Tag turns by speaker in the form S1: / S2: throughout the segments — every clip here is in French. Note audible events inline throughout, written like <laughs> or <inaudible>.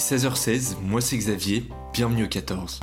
S1: 16h16, moi c'est Xavier, bienvenue au 14.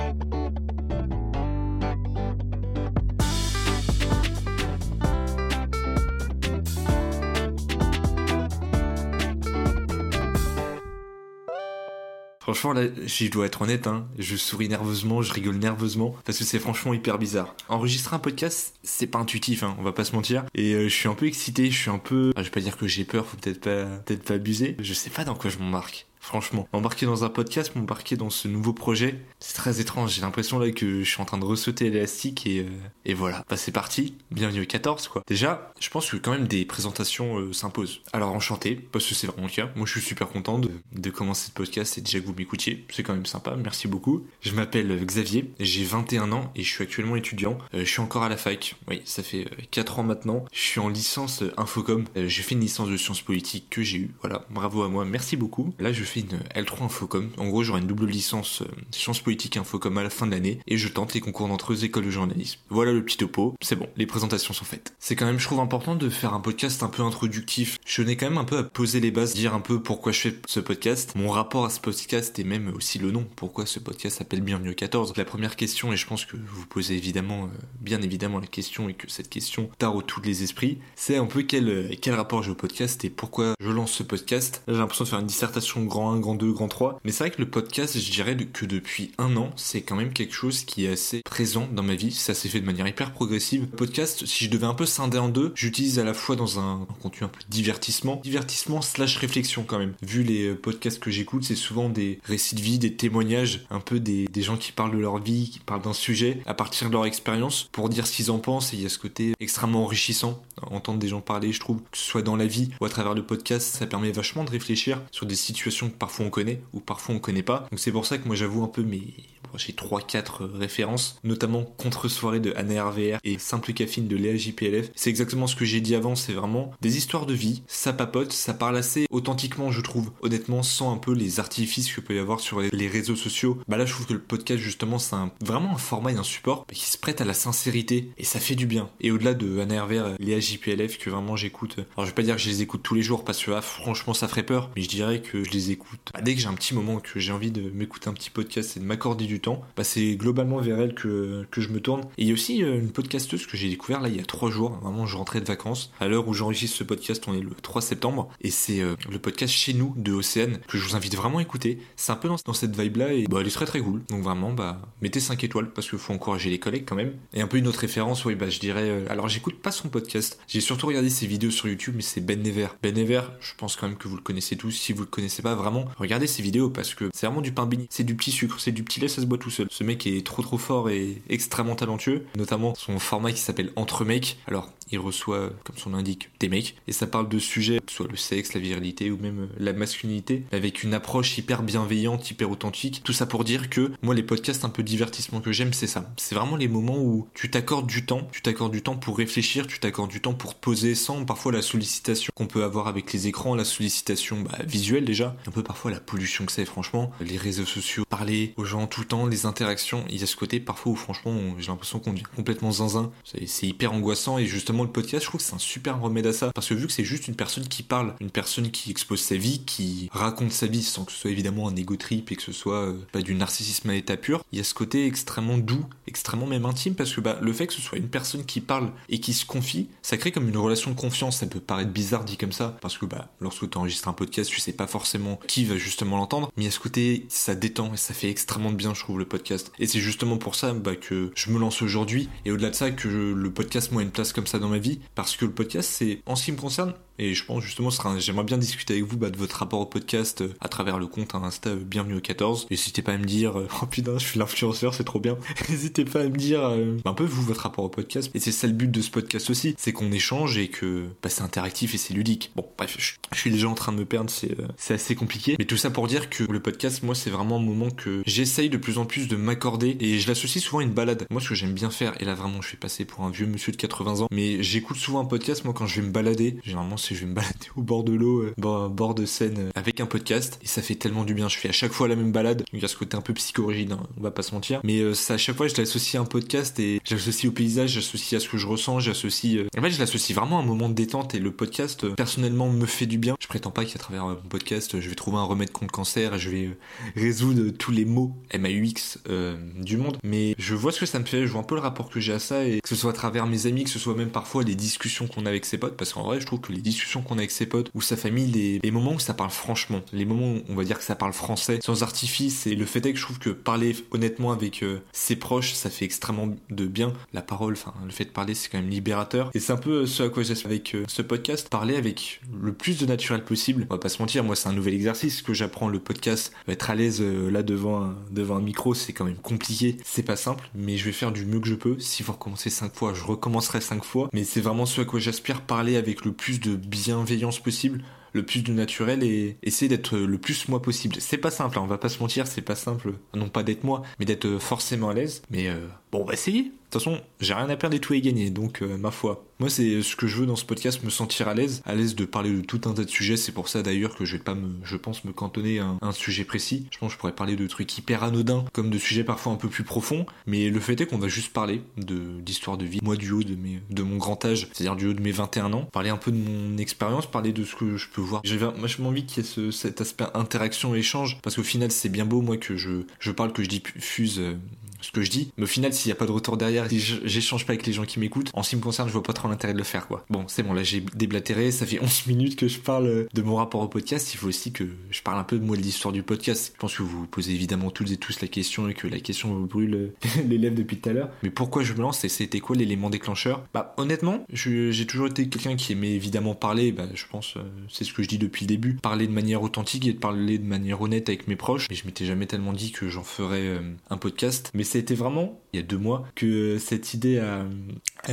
S1: Franchement, là, je dois être honnête, hein, je souris nerveusement, je rigole nerveusement, parce que c'est franchement hyper bizarre. Enregistrer un podcast, c'est pas intuitif, hein, on va pas se mentir. Et euh, je suis un peu excité, je suis un peu... je vais pas dire que j'ai peur, faut peut-être pas, peut-être pas abuser. Je sais pas dans quoi je m'embarque. Franchement, embarquer dans un podcast, m'embarquer dans ce nouveau projet, c'est très étrange. J'ai l'impression là que je suis en train de ressauter l'élastique et, euh, et voilà. Bah c'est parti, bienvenue au 14 quoi. Déjà, je pense que quand même des présentations euh, s'imposent. Alors enchanté, parce que c'est vraiment le cas. Moi je suis super content de, de commencer ce podcast et déjà que vous m'écoutiez. C'est quand même sympa, merci beaucoup. Je m'appelle Xavier, j'ai 21 ans et je suis actuellement étudiant. Euh, je suis encore à la fac, oui, ça fait 4 ans maintenant. Je suis en licence Infocom. j'ai fait une licence de sciences politiques que j'ai eu. Voilà, bravo à moi, merci beaucoup. Là je fais une L3 Infocom. En gros, j'aurai une double licence euh, sciences politiques Infocom à la fin de l'année et je tente les concours d'entre eux écoles de journalisme. Voilà le petit topo. C'est bon, les présentations sont faites. C'est quand même, je trouve important de faire un podcast un peu introductif. Je tenais quand même un peu à poser les bases, dire un peu pourquoi je fais ce podcast, mon rapport à ce podcast et même aussi le nom. Pourquoi ce podcast s'appelle Bienvenue 14. La première question, et je pense que vous posez évidemment, euh, bien évidemment la question et que cette question tarot tous les esprits, c'est un peu quel, euh, quel rapport j'ai au podcast et pourquoi je lance ce podcast. J'ai l'impression de faire une dissertation grand 1, grand 2, grand 3. Mais c'est vrai que le podcast, je dirais que depuis un an, c'est quand même quelque chose qui est assez présent dans ma vie. Ça s'est fait de manière hyper progressive. Le podcast, si je devais un peu scinder en deux, j'utilise à la fois dans un, contenu un peu divertissement, divertissement slash réflexion quand même. Vu les euh, podcasts que j'écoute, c'est souvent des récits de vie, des témoignages, un peu des, des gens qui parlent de leur vie, qui parlent d'un sujet à partir de leur expérience pour dire ce qu'ils en pensent. Et il y a ce côté extrêmement enrichissant. Entendre des gens parler, je trouve, que ce soit dans la vie ou à travers le podcast, ça permet vachement de réfléchir sur des situations parfois on connaît ou parfois on connaît pas. Donc c'est pour ça que moi j'avoue un peu mes j'ai 3-4 références, notamment Contre-soirée de Anna RVR et Simple Caffine de Léa JPLF. C'est exactement ce que j'ai dit avant, c'est vraiment des histoires de vie, ça papote, ça parle assez authentiquement, je trouve. Honnêtement, sans un peu les artifices que peut y avoir sur les réseaux sociaux. Bah là, je trouve que le podcast, justement, c'est vraiment un format et un support qui se prête à la sincérité et ça fait du bien. Et au-delà de Anna RVR, Léa JPLF, que vraiment j'écoute, alors je vais pas dire que je les écoute tous les jours parce que ah, franchement, ça ferait peur, mais je dirais que je les écoute dès que j'ai un petit moment que j'ai envie de m'écouter un petit podcast et de m'accorder du temps, bah c'est globalement vers elle que, je me tourne. Et il y a aussi euh, une podcasteuse que j'ai découvert là il y a trois jours. Vraiment, je rentrais de vacances. À l'heure où j'enregistre ce podcast, on est le 3 septembre. Et c'est euh, le podcast Chez nous de Océane que je vous invite vraiment à écouter. C'est un peu dans, dans cette vibe là et bah, elle est très très cool. Donc vraiment, bah, mettez 5 étoiles parce qu'il faut encourager les collègues quand même. Et un peu une autre référence, oui, bah, je dirais. Euh, alors j'écoute pas son podcast. J'ai surtout regardé ses vidéos sur YouTube, mais c'est Ben Never. Ben Never, je pense quand même que vous le connaissez tous. Si vous le connaissez pas vraiment, regardez ses vidéos parce que c'est vraiment du pain béni. C'est du petit sucre, c'est du petit lait, ça se boit tout seul. Ce mec est trop trop fort et extrêmement talentueux, notamment son format qui s'appelle Entre mecs. Alors, il reçoit, comme son indique, des mecs, et ça parle de sujets, soit le sexe, la virilité ou même la masculinité, avec une approche hyper bienveillante, hyper authentique. Tout ça pour dire que moi, les podcasts un peu divertissement que j'aime, c'est ça. C'est vraiment les moments où tu t'accordes du temps, tu t'accordes du temps pour réfléchir, tu t'accordes du temps pour te poser sans parfois la sollicitation qu'on peut avoir avec les écrans, la sollicitation bah, visuelle déjà, un peu parfois la pollution que c'est, franchement, les réseaux sociaux, parler aux gens tout le temps, les interactions, il y a ce côté parfois où franchement j'ai l'impression qu'on devient complètement zinzin, c'est hyper angoissant. Et justement le podcast je trouve que c'est un super remède à ça. Parce que vu que c'est juste une personne qui parle, une personne qui expose sa vie, qui raconte sa vie sans que ce soit évidemment un ego trip et que ce soit euh, pas du narcissisme à l'état pur, il y a ce côté extrêmement doux, extrêmement même intime parce que bah, le fait que ce soit une personne qui parle et qui se confie, ça crée comme une relation de confiance, ça peut paraître bizarre dit comme ça parce que bah lorsque tu enregistres un podcast tu sais pas forcément qui va justement l'entendre, mais il y a ce côté ça détend et ça fait extrêmement de bien je trouve le podcast. Et c'est justement pour ça bah, que je me lance aujourd'hui. Et au-delà de ça que le podcast moi une place comme ça dans ma vie parce que le podcast c'est en ce qui me concerne et je pense justement, j'aimerais bien discuter avec vous bah, de votre rapport au podcast euh, à travers le compte Insta euh, Bienvenue au 14. N'hésitez pas à me dire, euh, <laughs> oh putain, je suis l'influenceur, c'est trop bien. <laughs> N'hésitez pas à me dire un peu vous votre rapport au podcast. Et c'est ça le but de ce podcast aussi, c'est qu'on échange et que bah, c'est interactif et c'est ludique. Bon, bref, je, suis déjà en train de me perdre, c'est assez compliqué. Mais tout ça pour dire que le podcast, moi, c'est vraiment un moment que j'essaye de plus en plus de m'accorder et je l'associe souvent à une balade. Moi, ce que j'aime bien faire, et là vraiment, je vais passer pour un vieux monsieur de 80 ans, mais j'écoute souvent un podcast, moi, quand je vais me balader. Généralement, je vais me balader au bord de l'eau, euh, bord de Seine, avec un podcast. Et ça fait tellement du bien. Je fais à chaque fois la même balade. Il y a ce côté un peu psychorigide, hein, on va pas se mentir. Mais ça, à chaque fois, je l'associe à un podcast et j'associe au paysage, j'associe à ce que je ressens, j'associe. En fait, je l'associe vraiment à un moment de détente et le podcast, personnellement, me fait du bien. Je prétends pas qu'à travers mon podcast, je vais trouver un remède contre le cancer et je vais résoudre tous les mots MAUX du monde. Mais je vois ce que ça me fait, je vois un peu le rapport que j'ai à ça et que ce soit à travers mes amis, que ce soit même parfois les discussions qu'on a avec ses potes, parce qu'en vrai, je trouve que les discussions qu'on a avec ses potes ou sa famille, les, moments où ça parle franchement, les moments où on va dire que ça parle français, sans artifice, et le fait est que je trouve que parler honnêtement avec euh, ses proches, ça fait extrêmement de bien. La parole, enfin, le fait de parler, c'est quand même libérateur. Et c'est un peu ce à quoi j'espère avec euh, ce podcast, parler avec le plus de naturel possible. On va pas se mentir, moi, c'est un nouvel exercice que j'apprends le podcast. Être à l'aise euh, là devant un, devant un micro, c'est quand même compliqué, c'est pas simple, mais je vais faire du mieux que je peux. S'il faut recommencer cinq fois, je recommencerai cinq fois. Mais c'est vraiment ce à quoi j'aspire parler avec le plus de bienveillance possible le plus de naturel et essayer d'être le plus moi possible. C'est pas simple, hein, on va pas se mentir, c'est pas simple, non pas d'être moi, mais d'être forcément à l'aise. Mais euh, bon, on va essayer. De toute façon, j'ai rien à perdre et tout à gagner, donc euh, ma foi. Moi, c'est ce que je veux dans ce podcast, me sentir à l'aise, à l'aise de parler de tout un tas de sujets. C'est pour ça d'ailleurs que je vais pas me, je pense, me cantonner à un, sujet précis. Je pense que je pourrais parler de trucs hyper anodins, comme de sujets parfois un peu plus profonds. Mais le fait est qu'on va juste parler de d'histoire de vie, moi du haut de mes, mon grand âge, c'est-à-dire du haut de mes 21 ans, parler un peu de mon expérience, parler de ce que je peux voir. J'ai vachement envie qu'il y ait ce, cet aspect interaction échange, parce qu'au final, c'est bien beau moi que je, je parle, que je diffuse euh, ce que je dis. Mais au final, s'il n'y a pas de retour derrière, si j'échange pas avec les gens qui m'écoutent, en ce qui me concerne, je vois pas trop l'intérêt de le faire, quoi. Bon, c'est bon, là j'ai déblatéré, ça fait <laughs> 11 minutes que je parle de mon rapport au podcast. Il faut aussi que je parle un peu de moi de l'histoire du podcast. Je pense que vous vous posez évidemment toutes et tous la question et que la question brûle <laughs> les lèvres depuis tout à l'heure. Mais pourquoi je me lance et c'était quoi l'élément déclencheur? Bah, honnêtement, j'ai toujours été quelqu'un qui aimait évidemment parler, bah, je pense, euh, c'est ce que je dis depuis le début, parler de manière authentique et de parler de manière honnête avec mes proches. Mais je m'étais jamais tellement dit que j'en ferais euh, un podcast. Mais été vraiment il y a deux mois que cette idée a,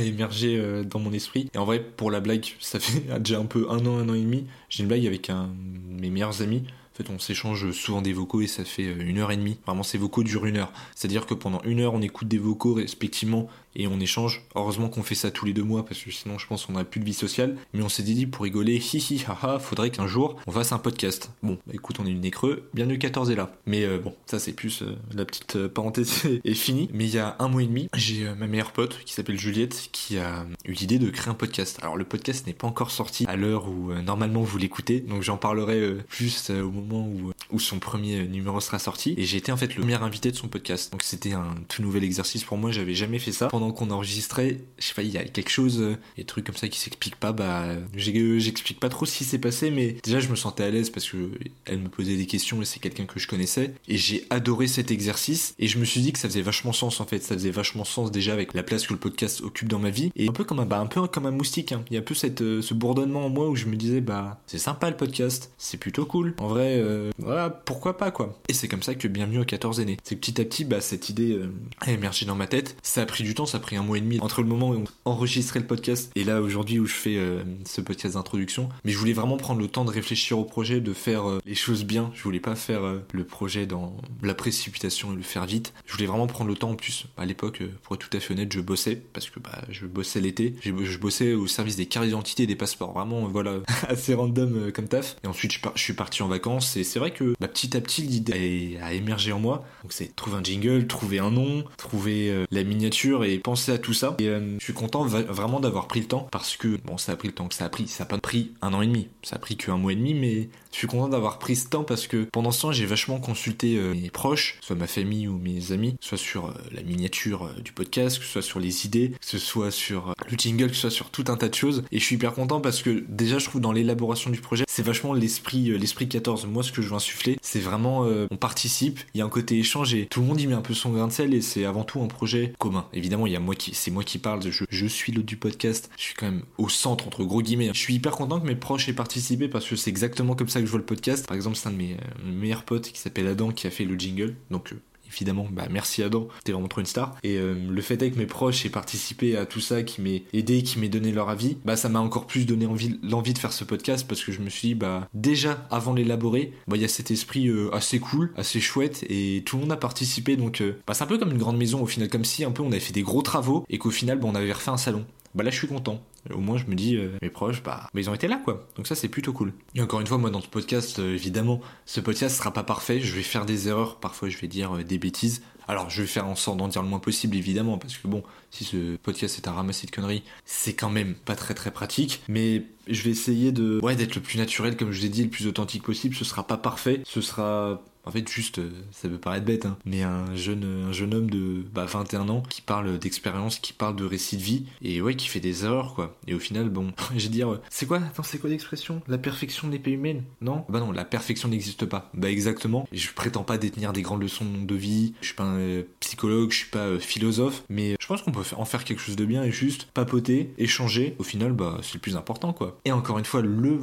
S1: émergé euh, dans mon esprit. Et en vrai, pour la blague, ça <laughs> fait déjà un peu un an, un an et demi. J'ai une blague avec un mes meilleurs amis. En fait, on s'échange souvent des vocaux et ça fait euh, une heure et demie. Vraiment, ces vocaux durent une heure. C'est-à-dire que pendant une heure, on écoute des vocaux respectivement et on échange. Heureusement qu'on fait ça tous les deux mois parce que sinon je pense qu'on n'a plus de vie sociale. Mais on s'est dit pour rigoler, <laughs> hihi haha, faudrait qu'un jour on fasse un podcast. Bon, bah, écoute, on est une nez creux, bienvenue 14 est là. Mais euh, bon, ça c'est plus euh, la petite parenthèse <laughs> est finie. Mais il y a un mois et demi, j'ai ma meilleure pote qui s'appelle Juliette qui a eu l'idée de créer un podcast. Alors le podcast n'est pas encore sorti à l'heure où normalement vous l'écoutez, donc j'en parlerai plus au moment où, où son premier numéro sera sorti. Et j'ai été en fait le premier invité de son podcast. Donc c'était un tout nouvel exercice pour moi, j'avais jamais fait ça. Pendant qu'on enregistrait, je sais pas, il y a quelque chose, euh, des trucs comme ça qui s'expliquent pas, bah, j'explique pas trop ce qui s'est passé, mais déjà je me sentais à l'aise parce que elle me posait des questions et c'est quelqu'un que je connaissais, et j'ai adoré cet exercice, et je me suis dit que ça faisait vachement sens en fait, ça faisait vachement sens déjà avec la place que le podcast occupe dans ma vie, et un peu comme un, bah, un peu comme un moustique, hein. il y a un peu cette, euh, ce bourdonnement en moi où je me disais, bah, c'est sympa le podcast, c'est plutôt cool, en vrai, euh, voilà, pourquoi pas quoi. Et c'est comme ça que bienvenue aux 14 aînés. C'est petit à petit, bah, cette idée a émergé dans ma tête, ça a pris du temps, ça a pris un mois et demi entre le moment où on enregistrait le podcast et là aujourd'hui où je fais euh, ce podcast d'introduction. Mais je voulais vraiment prendre le temps de réfléchir au projet, de faire euh, les choses bien. Je voulais pas faire euh, le projet dans la précipitation et le faire vite. Je voulais vraiment prendre le temps en plus. À l'époque, pour être tout à fait honnête, je bossais parce que bah, je bossais l'été. Je bossais au service des cartes d'identité et des passeports. Vraiment, voilà, <laughs> assez random comme taf. Et ensuite, je, suis parti en vacances et c'est vrai que bah, petit à petit, l'idée a, émergé en moi. Donc c'est trouver un jingle, trouver un nom, trouver la miniature et penser à tout ça. Et euh, je suis content vraiment d'avoir pris le temps parce que, bon, ça a pris le temps que ça a pris. Ça a pas pris un an et demi. Ça a pris qu'un mois et demi, mais je suis content d'avoir pris ce temps parce que pendant ce temps, j'ai vachement consulté euh, mes proches, soit ma famille ou mes amis, soit sur euh, la miniature du podcast, soit sur les idées, que ce soit sur le jingle, que ce soit sur tout un tas de choses. Et je suis hyper content parce que déjà, je trouve dans l'élaboration du projet, c'est vachement l'esprit, l'esprit 14. Moi, ce que je veux insuffler, c'est vraiment, on participe, il y a un côté échange et tout le monde y met un peu son grain de sel et c'est avant tout un projet commun. Évidemment, il y a moi qui, c'est moi qui parle, je, suis l'autre du podcast, je suis quand même au centre, entre gros guillemets. Je suis hyper content que mes proches aient participé parce que c'est exactement comme ça que je vois le podcast. Par exemple, c'est un de mes euh, meilleurs potes qui s'appelle Adam qui a fait le jingle. Donc, euh, évidemment, bah merci Adam, t'es vraiment trop une star. Et euh, le fait est que mes proches aient participé à tout ça, qui m'aient aidé, qui m'aient donné leur avis, bah ça m'a encore plus donné envie, l'envie de faire ce podcast parce que je me suis dit, bah déjà avant l'élaborer, bah il y a cet esprit assez cool, assez chouette et tout le monde a participé donc bah c'est un peu comme une grande maison au final, comme si un peu on avait fait des gros travaux et qu'au final bah, on avait refait un salon bah là je suis content. Au moins je me dis, euh, mes proches, bah, ils ont été là quoi. Donc ça c'est plutôt cool. Et encore une fois, moi dans ce podcast, euh, évidemment, ce podcast sera pas parfait. Je vais faire des erreurs, parfois je vais dire euh, des bêtises. Alors je vais faire en sorte d'en dire le moins possible évidemment, parce que bon, si ce podcast est un ramassis de conneries, c'est quand même pas très très pratique. Mais je vais essayer de, ouais, d'être le plus naturel, comme je l'ai dit, le plus authentique possible. Ce sera pas parfait, ce sera en fait, juste, euh, ça peut paraître bête, hein, mais un jeune, un jeune homme de bah, 21 ans qui parle d'expérience, qui parle de récit de vie, et ouais, qui fait des erreurs, quoi. Et au final, bon, <laughs> je vais dire, euh, c'est quoi? Attends, c'est quoi l'expression? La perfection n'est pas humaine? Non? Bah non, la perfection n'existe pas. Bah exactement. Je prétends pas détenir des grandes leçons de vie, je suis pas un euh, psychologue, je suis pas philosophe, mais je pense qu'on peut en faire quelque chose de bien et juste papoter, échanger. Au final, bah c'est le plus important, quoi. Et encore une fois, le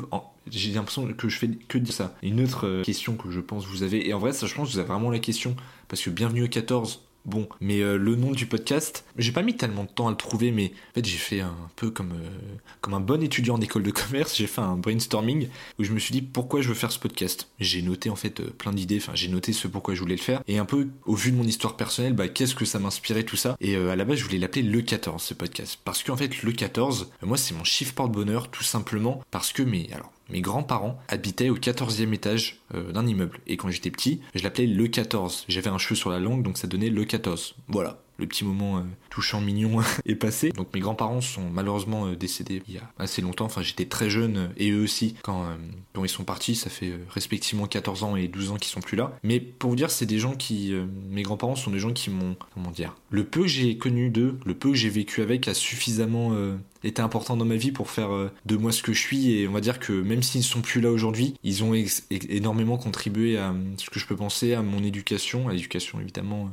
S1: j'ai l'impression que je fais que dire ça. Une autre euh, question que je pense vous avez, et en vrai, ça, je pense que vous avez vraiment la question, parce que bienvenue au 14, Bon, mais euh, le nom du podcast, j'ai pas mis tellement de temps à le trouver, mais en fait j'ai fait un peu comme, euh, comme un bon étudiant en école de commerce, j'ai fait un brainstorming où je me suis dit pourquoi je veux faire ce podcast? J'ai noté en fait plein d'idées, enfin j'ai noté ce pourquoi je voulais le faire, et un peu au vu de mon histoire personnelle, bah, qu'est-ce que ça m'inspirait tout ça, et à la base je voulais l'appeler le 14 ce podcast, parce qu'en fait le 14, moi c'est mon chiffre porte-bonheur tout simplement, parce que mais alors mes grands-parents habitaient au 14e étage euh, d'un immeuble. Et quand j'étais petit, je l'appelais le 14. J'avais un cheveu sur la langue, donc ça donnait le 14. Voilà le petit moment euh, touchant mignon <laughs> est passé. Donc mes grands-parents sont malheureusement euh, décédés il y a assez longtemps. Enfin j'étais très jeune euh, et eux aussi quand, ils sont partis. Ça fait respectivement 14 ans et 12 ans qu'ils sont plus là. Mais pour vous dire, c'est des gens qui... mes grands-parents sont des gens qui m'ont... Comment dire Le peu que j'ai connu d'eux, le peu que j'ai vécu avec a suffisamment été important dans ma vie pour faire de moi ce que je suis. Et on va dire que même s'ils ne sont plus là aujourd'hui, ils ont énormément contribué à ce que je peux penser, à mon éducation, à l'éducation évidemment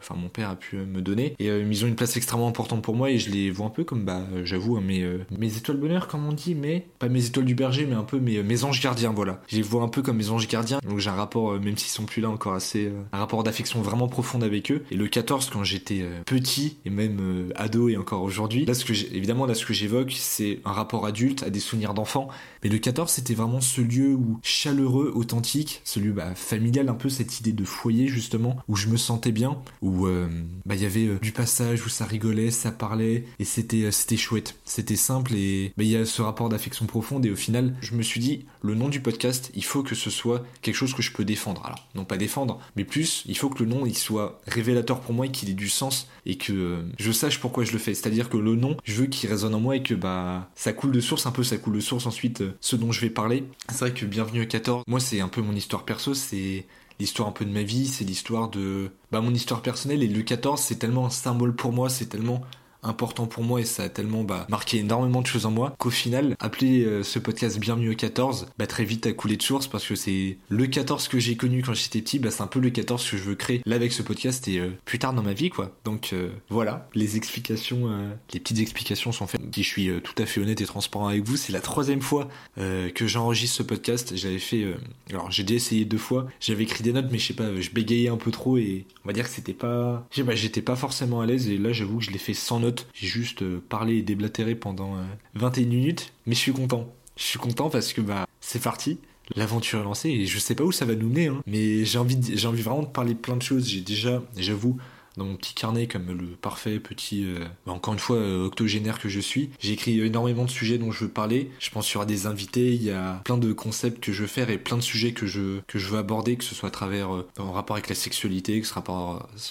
S1: enfin mon père a pu euh, me donner. Et euh, ils ont une place extrêmement importante pour moi et je les vois un peu comme, bah, euh, j'avoue, hein, mes, mes étoiles bonheur, comme on dit, mais pas mes étoiles du berger, mais un peu mes, anges gardiens, voilà. Je les vois un peu comme mes anges gardiens. Donc j'ai un rapport, même s'ils sont plus là encore assez, un rapport d'affection vraiment profonde avec eux. Et le 14, quand j'étais petit et même ado et encore aujourd'hui, là, ce que évidemment, là, ce que j'évoque, c'est un rapport adulte à des souvenirs d'enfant. Mais le 14, c'était vraiment ce lieu où chaleureux, authentique, ce lieu bah, familial, un peu cette idée de foyer justement, où je me sentais bien, euh, bah, il y avait euh, du passage où ça rigolait, ça parlait et c'était euh, c'était chouette. C'était simple et bah, il y a ce rapport d'affection profonde et au final, je me suis dit le nom du podcast, il faut que ce soit quelque chose que je peux défendre. Alors, non pas défendre, mais plus, il faut que le nom il soit révélateur pour moi et qu'il ait du sens et que je sache pourquoi je le fais. C'est-à-dire que le nom, je veux qu'il résonne en moi et que bah ça coule de source un peu, ça coule de source ensuite ce dont je vais parler. C'est vrai que Bienvenue au 14, moi c'est un peu mon histoire perso, c'est l'histoire un peu de ma vie, c'est l'histoire de bah, mon histoire personnelle et le 14 c'est tellement un symbole pour moi, c'est tellement important pour moi et ça a tellement bah, marqué énormément de choses en moi qu'au final, appeler euh, ce podcast Bienvenue au 14, bah, très vite a coulé de source parce que c'est le 14 que j'ai connu quand j'étais petit, bah, c'est un peu le 14 que je veux créer là avec ce podcast et euh, plus tard dans ma vie quoi. Donc euh, voilà, les explications, les petites explications sont faites. Si je suis tout à fait honnête et transparent avec vous, c'est la troisième fois que j'enregistre ce podcast. J'avais fait, alors j'ai déjà essayé deux fois, j'avais écrit des notes mais je sais pas, je bégayais un peu trop et on va dire que c'était pas, j'étais pas forcément à l'aise et là j'avoue que je l'ai fait sans notes j'ai juste euh, parlé et déblatéré pendant 21 euh, minutes, mais je suis content. Je suis content parce que bah c'est parti. L'aventure est lancée et je sais pas où ça va nous mener, hein. mais j'ai envie, j'ai envie vraiment de parler plein de choses. J'ai déjà, j'avoue, dans mon petit carnet comme le parfait petit, euh, bah, encore une fois, euh, octogénaire que je suis. J'ai écrit énormément de sujets dont je veux parler. Je pense qu'il y aura des invités, il y a plein de concepts que je veux faire et plein de sujets que je, que je veux aborder, que ce soit à travers, euh, en rapport avec la sexualité, que ce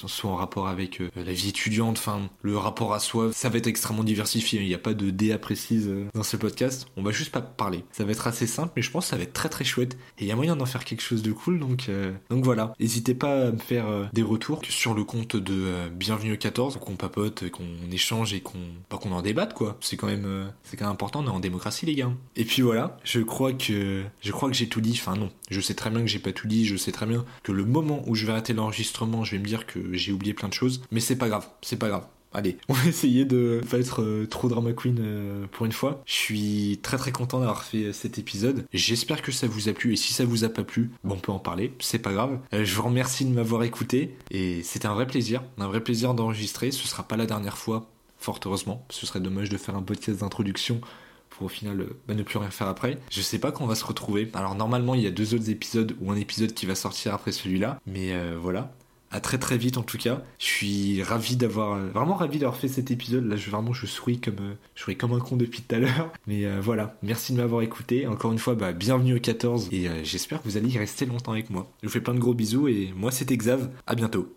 S1: soit en rapport avec la vie étudiante, enfin, le rapport à soi. Ça va être extrêmement diversifié. Il n'y a pas de DA précise dans ce podcast. On va juste pas parler. Ça va être assez simple, mais je pense que ça va être très très chouette. Et il y a moyen d'en faire quelque chose de cool, donc, donc voilà. N'hésitez pas à me faire des retours sur le compte de euh, bienvenue au 14, qu'on papote, qu'on échange et qu'on pas qu'on en débatte quoi. C'est quand même euh, c'est quand même important, on est en démocratie les gars. Et puis voilà, je crois que je crois que j'ai tout dit. Enfin non, je sais très bien que j'ai pas tout dit, je sais très bien que le moment où je vais arrêter l'enregistrement, je vais me dire que j'ai oublié plein de choses, mais c'est pas grave, c'est pas grave. Allez, <laughs> on va essayer de pas être euh, trop drama queen euh, pour une fois. Je suis très très content d'avoir fait euh, cet épisode. J'espère que ça vous a plu et si ça vous a pas plu, bon, on peut en parler, c'est pas grave. je vous remercie de m'avoir écouté et c'était un vrai plaisir, un vrai plaisir d'enregistrer. Ce sera pas la dernière fois, fort heureusement. Ce serait dommage de faire un podcast d'introduction pour au final bah, ne plus rien faire après. Je sais pas quand on va se retrouver. Alors normalement il y a deux autres épisodes ou un épisode qui va sortir après celui-là, mais voilà Très très vite en tout cas. Je suis ravi d'avoir, vraiment ravi d'avoir fait cet épisode. Là, je, vraiment, je souris comme, je souris comme un con depuis tout à l'heure. <laughs> Mais voilà, merci de m'avoir écouté. Encore une fois, bah, bienvenue au 14 et j'espère que vous allez y rester longtemps avec moi. Je vous fais plein de gros bisous et moi c'était Xav. À bientôt.